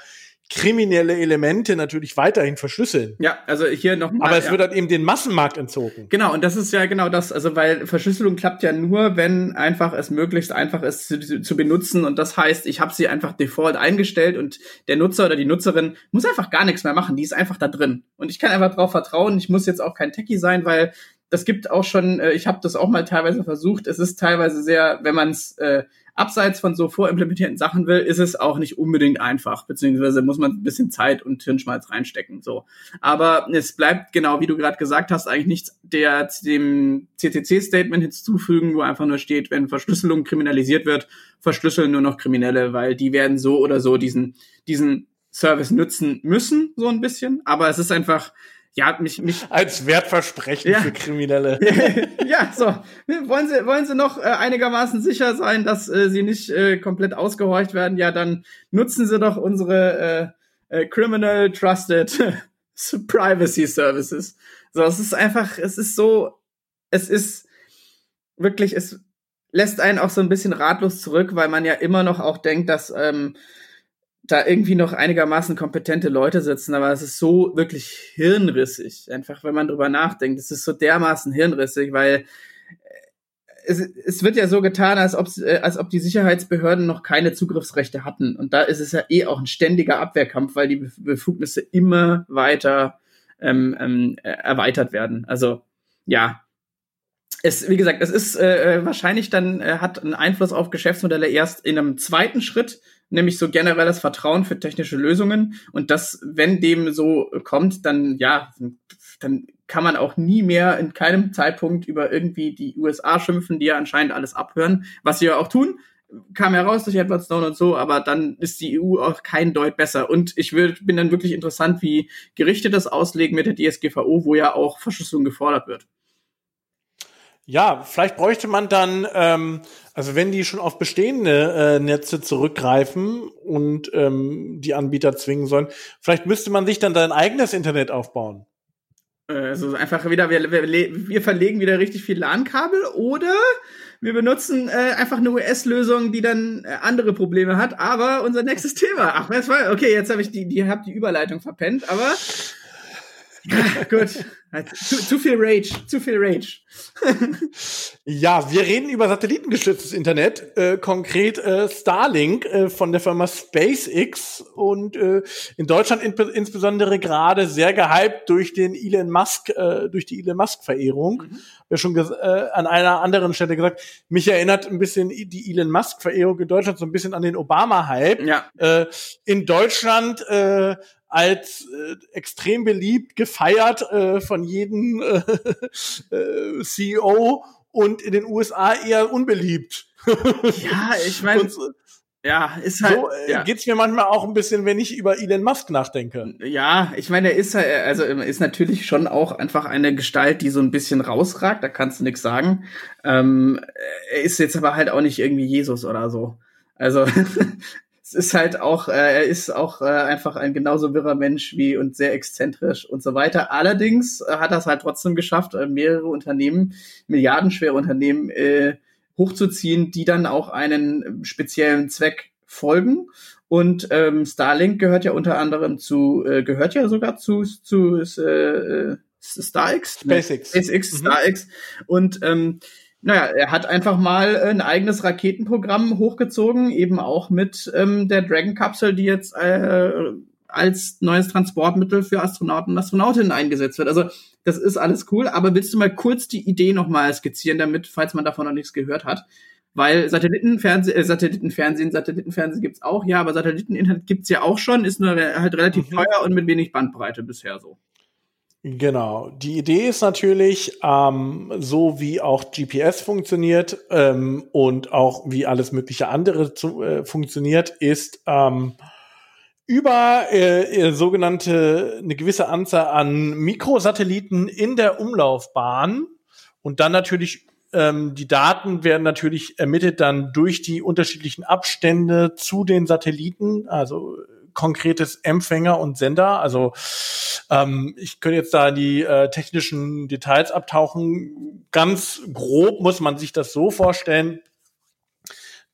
kriminelle Elemente natürlich weiterhin verschlüsseln. Ja, also hier noch mal, Aber es ja. wird dann eben den Massenmarkt entzogen. Genau, und das ist ja genau das, also weil Verschlüsselung klappt ja nur, wenn einfach es möglichst einfach ist zu, zu benutzen und das heißt, ich habe sie einfach default eingestellt und der Nutzer oder die Nutzerin muss einfach gar nichts mehr machen, die ist einfach da drin und ich kann einfach darauf vertrauen, ich muss jetzt auch kein Techie sein, weil das gibt auch schon, äh, ich habe das auch mal teilweise versucht, es ist teilweise sehr, wenn man es äh, abseits von so vorimplementierten Sachen will, ist es auch nicht unbedingt einfach, beziehungsweise muss man ein bisschen Zeit und Hirnschmalz reinstecken. So, aber es bleibt genau, wie du gerade gesagt hast, eigentlich nichts der dem CCC-Statement hinzufügen, wo einfach nur steht, wenn Verschlüsselung kriminalisiert wird, verschlüsseln nur noch Kriminelle, weil die werden so oder so diesen diesen Service nutzen müssen, so ein bisschen. Aber es ist einfach ja, mich, mich als Wertversprechen ja. für Kriminelle. ja, so. Wollen Sie, wollen Sie noch äh, einigermaßen sicher sein, dass äh, Sie nicht äh, komplett ausgehorcht werden? Ja, dann nutzen Sie doch unsere äh, äh, Criminal Trusted Privacy Services. So, es ist einfach, es ist so, es ist wirklich, es lässt einen auch so ein bisschen ratlos zurück, weil man ja immer noch auch denkt, dass ähm, da irgendwie noch einigermaßen kompetente Leute sitzen, aber es ist so wirklich hirnrissig. Einfach, wenn man drüber nachdenkt, es ist so dermaßen hirnrissig, weil äh, es, es wird ja so getan, als ob, äh, als ob die Sicherheitsbehörden noch keine Zugriffsrechte hatten. Und da ist es ja eh auch ein ständiger Abwehrkampf, weil die Befugnisse immer weiter ähm, ähm, erweitert werden. Also ja, es, wie gesagt, es ist äh, wahrscheinlich dann äh, hat einen Einfluss auf Geschäftsmodelle erst in einem zweiten Schritt, nämlich so generelles Vertrauen für technische Lösungen. Und das, wenn dem so kommt, dann ja, dann kann man auch nie mehr in keinem Zeitpunkt über irgendwie die USA schimpfen, die ja anscheinend alles abhören, was sie ja auch tun. Kam heraus durch Edward Snowden und so, aber dann ist die EU auch kein Deut besser. Und ich will, bin dann wirklich interessant, wie Gerichte das auslegen mit der DSGVO, wo ja auch Verschlüsselung gefordert wird. Ja, vielleicht bräuchte man dann, ähm, also wenn die schon auf bestehende äh, Netze zurückgreifen und ähm, die Anbieter zwingen sollen, vielleicht müsste man sich dann sein eigenes Internet aufbauen. Also einfach wieder, wir, wir, wir verlegen wieder richtig viel LAN-Kabel oder wir benutzen äh, einfach eine US-Lösung, die dann äh, andere Probleme hat. Aber unser nächstes Thema. Ach? Okay, jetzt habe ich die, die hab die Überleitung verpennt, aber ja, gut. Zu, zu viel Rage, zu viel Rage. ja, wir reden über satellitengestütztes Internet, äh, konkret äh, Starlink äh, von der Firma SpaceX und äh, in Deutschland in, insbesondere gerade sehr gehypt durch den Elon Musk, äh, durch die Elon Musk Verehrung. Mhm. Ja schon äh, an einer anderen Stelle gesagt, mich erinnert ein bisschen die Elon Musk Verehrung in Deutschland so ein bisschen an den Obama Hype. Ja. In Deutschland als äh, extrem beliebt, gefeiert äh, von jedem äh, CEO und in den USA eher unbeliebt. ja, ich meine, ja, ist halt. So äh, ja. geht's mir manchmal auch ein bisschen, wenn ich über Elon Musk nachdenke. Ja, ich meine, er ist halt, also ist natürlich schon auch einfach eine Gestalt, die so ein bisschen rausragt. Da kannst du nichts sagen. Ähm, er ist jetzt aber halt auch nicht irgendwie Jesus oder so. Also es ist halt auch, äh, er ist auch äh, einfach ein genauso wirrer Mensch wie und sehr exzentrisch und so weiter. Allerdings äh, hat er es halt trotzdem geschafft, äh, mehrere Unternehmen, milliardenschwere Unternehmen äh, hochzuziehen, die dann auch einen speziellen Zweck folgen. Und ähm, Starlink gehört ja unter anderem zu, äh, gehört ja sogar zu, zu äh, StarX? SpaceX. SpaceX, mhm. StarX. Und ähm, naja, er hat einfach mal ein eigenes Raketenprogramm hochgezogen, eben auch mit ähm, der Dragon-Kapsel, die jetzt äh, als neues Transportmittel für Astronauten und Astronautinnen eingesetzt wird. Also das ist alles cool, aber willst du mal kurz die Idee nochmal skizzieren, damit, falls man davon noch nichts gehört hat? Weil Satellitenfernsehen, äh, Satellitenfernsehen, Satellitenfernsehen gibt's auch, ja, aber Satelliteninternet gibt's ja auch schon, ist nur halt relativ mhm. teuer und mit wenig Bandbreite bisher so. Genau. Die Idee ist natürlich, ähm, so wie auch GPS funktioniert ähm, und auch wie alles mögliche andere zu, äh, funktioniert, ist ähm, über äh, äh, sogenannte eine gewisse Anzahl an Mikrosatelliten in der Umlaufbahn und dann natürlich ähm, die Daten werden natürlich ermittelt dann durch die unterschiedlichen Abstände zu den Satelliten, also konkretes Empfänger und Sender. Also ähm, ich könnte jetzt da die äh, technischen Details abtauchen. Ganz grob muss man sich das so vorstellen,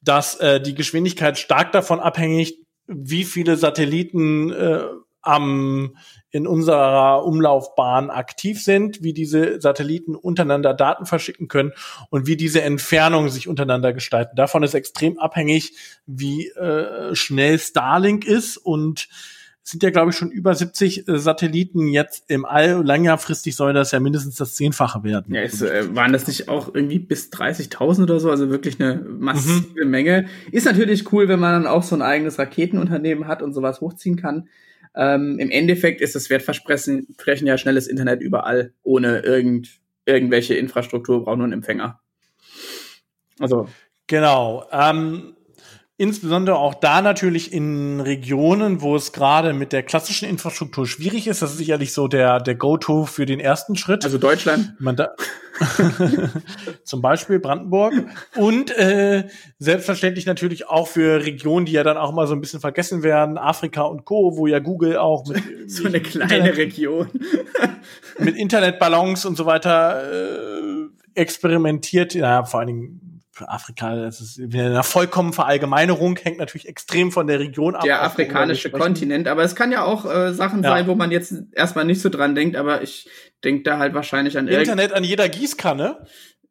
dass äh, die Geschwindigkeit stark davon abhängig, wie viele Satelliten äh, am in unserer Umlaufbahn aktiv sind, wie diese Satelliten untereinander Daten verschicken können und wie diese Entfernungen sich untereinander gestalten. Davon ist extrem abhängig, wie äh, schnell Starlink ist und sind ja, glaube ich, schon über 70 äh, Satelliten jetzt im All. Langfristig soll das ja mindestens das Zehnfache werden. Ja, ist, äh, waren das nicht auch irgendwie bis 30.000 oder so? Also wirklich eine massive mhm. Menge. Ist natürlich cool, wenn man dann auch so ein eigenes Raketenunternehmen hat und sowas hochziehen kann. Ähm, Im Endeffekt ist das Wertversprechen ja schnelles Internet überall, ohne irgend, irgendwelche Infrastruktur, braucht nur einen Empfänger. Also. Genau. Ähm, insbesondere auch da natürlich in Regionen, wo es gerade mit der klassischen Infrastruktur schwierig ist. Das ist sicherlich so der, der Go-To für den ersten Schritt. Also Deutschland. Man da zum Beispiel Brandenburg. Und äh, selbstverständlich natürlich auch für Regionen, die ja dann auch mal so ein bisschen vergessen werden, Afrika und Co., wo ja Google auch mit so eine kleine Internet, Region mit Internetballons und so weiter äh, experimentiert. Ja, vor allen Dingen Afrika, das ist eine vollkommen Verallgemeinerung, hängt natürlich extrem von der Region ab. Der afrikanische Kontinent, aber es kann ja auch äh, Sachen ja. sein, wo man jetzt erstmal nicht so dran denkt, aber ich denke da halt wahrscheinlich an Internet an jeder Gießkanne.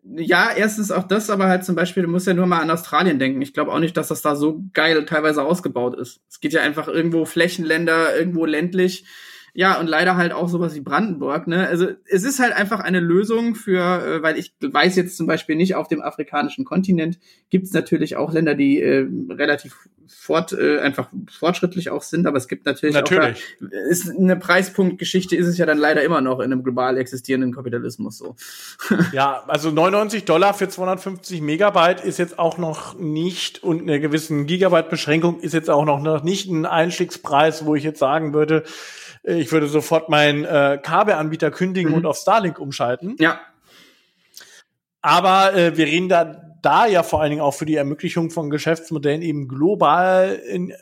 Ja, erstens auch das, aber halt zum Beispiel, du musst ja nur mal an Australien denken. Ich glaube auch nicht, dass das da so geil teilweise ausgebaut ist. Es geht ja einfach irgendwo Flächenländer, irgendwo ländlich ja, und leider halt auch sowas wie Brandenburg. Ne? Also es ist halt einfach eine Lösung für, äh, weil ich weiß jetzt zum Beispiel nicht, auf dem afrikanischen Kontinent gibt es natürlich auch Länder, die äh, relativ fort, äh, einfach fortschrittlich auch sind, aber es gibt natürlich, natürlich. auch da, ist eine Preispunktgeschichte ist es ja dann leider immer noch in einem global existierenden Kapitalismus so. ja, also 99 Dollar für 250 Megabyte ist jetzt auch noch nicht und eine gewissen Gigabyte-Beschränkung ist jetzt auch noch nicht ein Einstiegspreis, wo ich jetzt sagen würde, ich würde sofort meinen äh, Kabelanbieter kündigen mhm. und auf Starlink umschalten. Ja. Aber äh, wir reden da, da ja vor allen Dingen auch für die Ermöglichung von Geschäftsmodellen eben global in,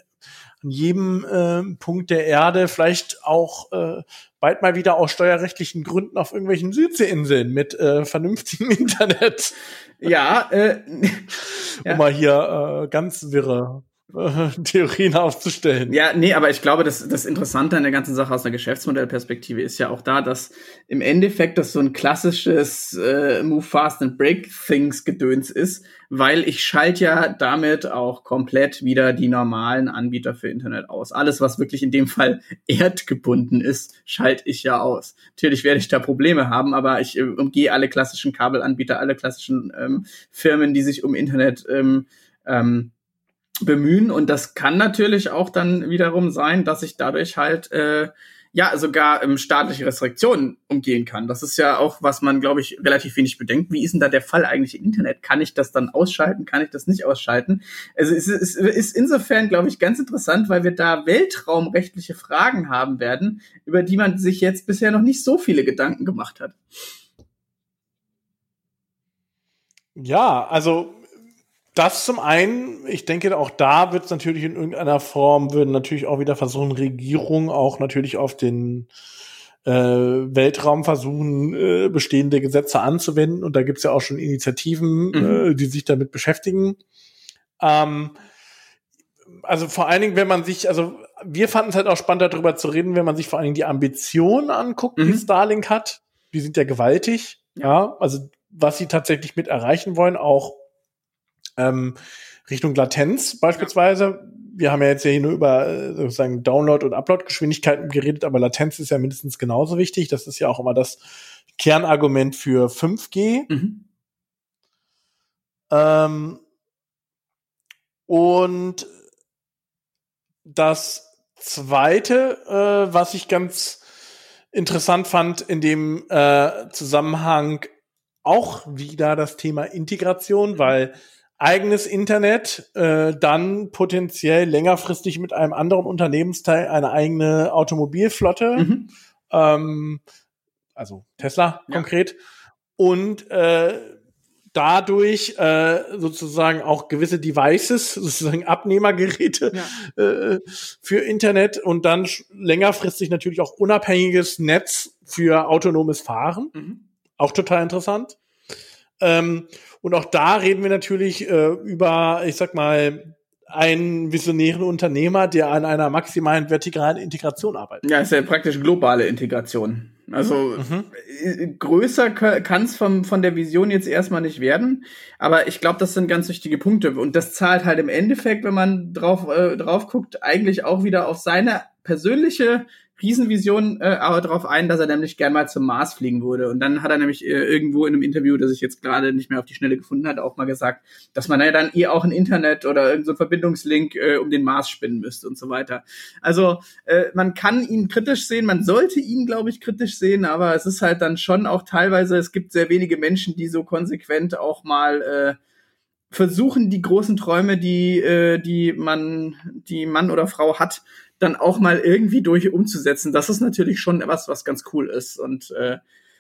an jedem äh, Punkt der Erde, vielleicht auch äh, bald mal wieder aus steuerrechtlichen Gründen auf irgendwelchen Südseeinseln mit äh, vernünftigem Internet. Ja, äh, um mal hier äh, ganz wirre Theorien aufzustellen. Ja, nee, aber ich glaube, das, das Interessante an der ganzen Sache aus einer Geschäftsmodellperspektive ist ja auch da, dass im Endeffekt das so ein klassisches äh, Move Fast and Break Things Gedöns ist, weil ich schalte ja damit auch komplett wieder die normalen Anbieter für Internet aus. Alles, was wirklich in dem Fall erdgebunden ist, schalte ich ja aus. Natürlich werde ich da Probleme haben, aber ich äh, umgehe alle klassischen Kabelanbieter, alle klassischen ähm, Firmen, die sich um Internet ähm, ähm, bemühen. Und das kann natürlich auch dann wiederum sein, dass ich dadurch halt äh, ja sogar ähm, staatliche Restriktionen umgehen kann. Das ist ja auch, was man, glaube ich, relativ wenig bedenkt. Wie ist denn da der Fall eigentlich im Internet? Kann ich das dann ausschalten? Kann ich das nicht ausschalten? Also es ist, es ist insofern, glaube ich, ganz interessant, weil wir da weltraumrechtliche Fragen haben werden, über die man sich jetzt bisher noch nicht so viele Gedanken gemacht hat. Ja, also das zum einen, ich denke, auch da wird es natürlich in irgendeiner Form, würden natürlich auch wieder versuchen, Regierungen auch natürlich auf den äh, Weltraum versuchen, äh, bestehende Gesetze anzuwenden. Und da gibt es ja auch schon Initiativen, mhm. äh, die sich damit beschäftigen. Ähm, also vor allen Dingen, wenn man sich, also wir fanden es halt auch spannend, darüber zu reden, wenn man sich vor allen Dingen die Ambitionen anguckt, mhm. die Starlink hat. Die sind ja gewaltig. Ja. ja, also was sie tatsächlich mit erreichen wollen, auch ähm, Richtung Latenz beispielsweise. Wir haben ja jetzt ja hier nur über äh, sozusagen Download- und Upload-Geschwindigkeiten geredet, aber Latenz ist ja mindestens genauso wichtig. Das ist ja auch immer das Kernargument für 5G. Mhm. Ähm, und das zweite, äh, was ich ganz interessant fand in dem äh, Zusammenhang, auch wieder das Thema Integration, weil eigenes Internet, äh, dann potenziell längerfristig mit einem anderen Unternehmensteil eine eigene Automobilflotte, mhm. ähm, also Tesla ja. konkret, und äh, dadurch äh, sozusagen auch gewisse Devices, sozusagen Abnehmergeräte ja. äh, für Internet und dann längerfristig natürlich auch unabhängiges Netz für autonomes Fahren. Mhm. Auch total interessant. Ähm, und auch da reden wir natürlich äh, über, ich sag mal, einen visionären Unternehmer, der an einer maximalen vertikalen Integration arbeitet. Ja, ist ja praktisch globale Integration. Also mhm. Äh, größer kann es von der Vision jetzt erstmal nicht werden, aber ich glaube, das sind ganz wichtige Punkte und das zahlt halt im Endeffekt, wenn man drauf äh, drauf guckt, eigentlich auch wieder auf seine persönliche Riesenvision äh, aber darauf ein, dass er nämlich gern mal zum Mars fliegen würde. Und dann hat er nämlich äh, irgendwo in einem Interview, das ich jetzt gerade nicht mehr auf die Schnelle gefunden hat, auch mal gesagt, dass man ja dann eh auch ein Internet oder irgendein so Verbindungslink äh, um den Mars spinnen müsste und so weiter. Also äh, man kann ihn kritisch sehen, man sollte ihn, glaube ich, kritisch sehen, aber es ist halt dann schon auch teilweise, es gibt sehr wenige Menschen, die so konsequent auch mal äh, versuchen, die großen Träume, die, äh, die man, die Mann oder Frau hat, dann auch mal irgendwie durch umzusetzen. Das ist natürlich schon was, was ganz cool ist. Und äh,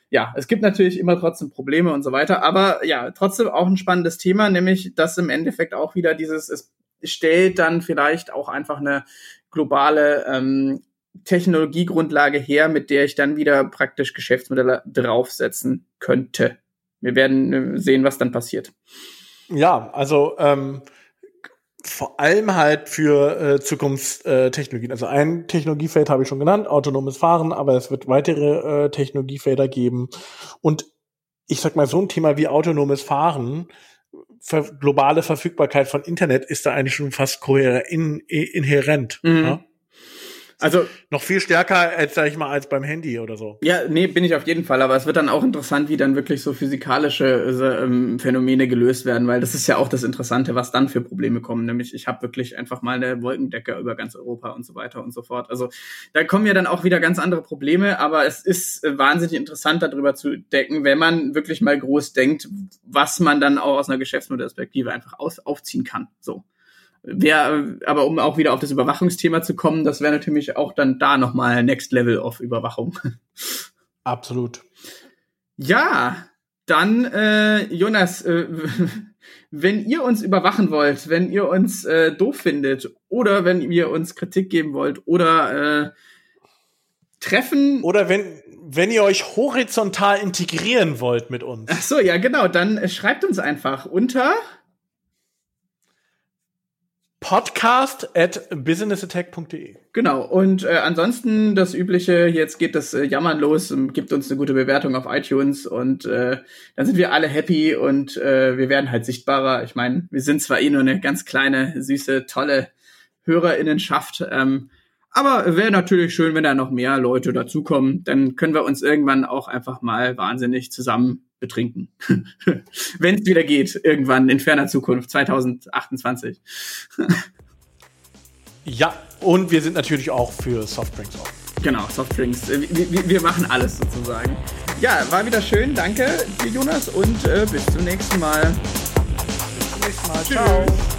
ja, es gibt natürlich immer trotzdem Probleme und so weiter. Aber ja, trotzdem auch ein spannendes Thema, nämlich dass im Endeffekt auch wieder dieses, es stellt dann vielleicht auch einfach eine globale ähm, Technologiegrundlage her, mit der ich dann wieder praktisch Geschäftsmodelle draufsetzen könnte. Wir werden äh, sehen, was dann passiert. Ja, also ähm, vor allem halt für äh, Zukunftstechnologien. Also ein Technologiefeld habe ich schon genannt, autonomes Fahren, aber es wird weitere äh, Technologiefelder geben. Und ich sag mal, so ein Thema wie autonomes Fahren, ver globale Verfügbarkeit von Internet ist da eigentlich schon fast kohärent, in, inhärent. Mhm. Ja? Also noch viel stärker als sag ich mal als beim Handy oder so. Ja, nee, bin ich auf jeden Fall. Aber es wird dann auch interessant, wie dann wirklich so physikalische äh, ähm, Phänomene gelöst werden, weil das ist ja auch das Interessante, was dann für Probleme kommen. Nämlich ich habe wirklich einfach mal eine Wolkendecke über ganz Europa und so weiter und so fort. Also da kommen ja dann auch wieder ganz andere Probleme. Aber es ist äh, wahnsinnig interessant, darüber zu decken, wenn man wirklich mal groß denkt, was man dann auch aus einer Geschäftsmodellperspektive einfach aus, aufziehen kann. So. Wer, aber um auch wieder auf das Überwachungsthema zu kommen, das wäre natürlich auch dann da nochmal Next Level of Überwachung. Absolut. Ja, dann, äh, Jonas, äh, wenn ihr uns überwachen wollt, wenn ihr uns äh, doof findet oder wenn ihr uns Kritik geben wollt oder äh, treffen. Oder wenn, wenn ihr euch horizontal integrieren wollt mit uns. Ach so, ja, genau, dann äh, schreibt uns einfach unter podcast at businessattack.de. Genau, und äh, ansonsten das Übliche, jetzt geht das äh, Jammern los, gibt uns eine gute Bewertung auf iTunes und äh, dann sind wir alle happy und äh, wir werden halt sichtbarer. Ich meine, wir sind zwar eh nur eine ganz kleine, süße, tolle Hörerinnenschaft, ähm, aber wäre natürlich schön, wenn da noch mehr Leute dazukommen. Dann können wir uns irgendwann auch einfach mal wahnsinnig zusammen betrinken. wenn es wieder geht, irgendwann in ferner Zukunft, 2028. ja, und wir sind natürlich auch für Softdrinks auch. Genau, Softdrinks. Wir, wir, machen alles sozusagen. Ja, war wieder schön. Danke dir, Jonas, und äh, bis zum nächsten Mal. Bis zum nächsten Mal. Tschüss. Ciao.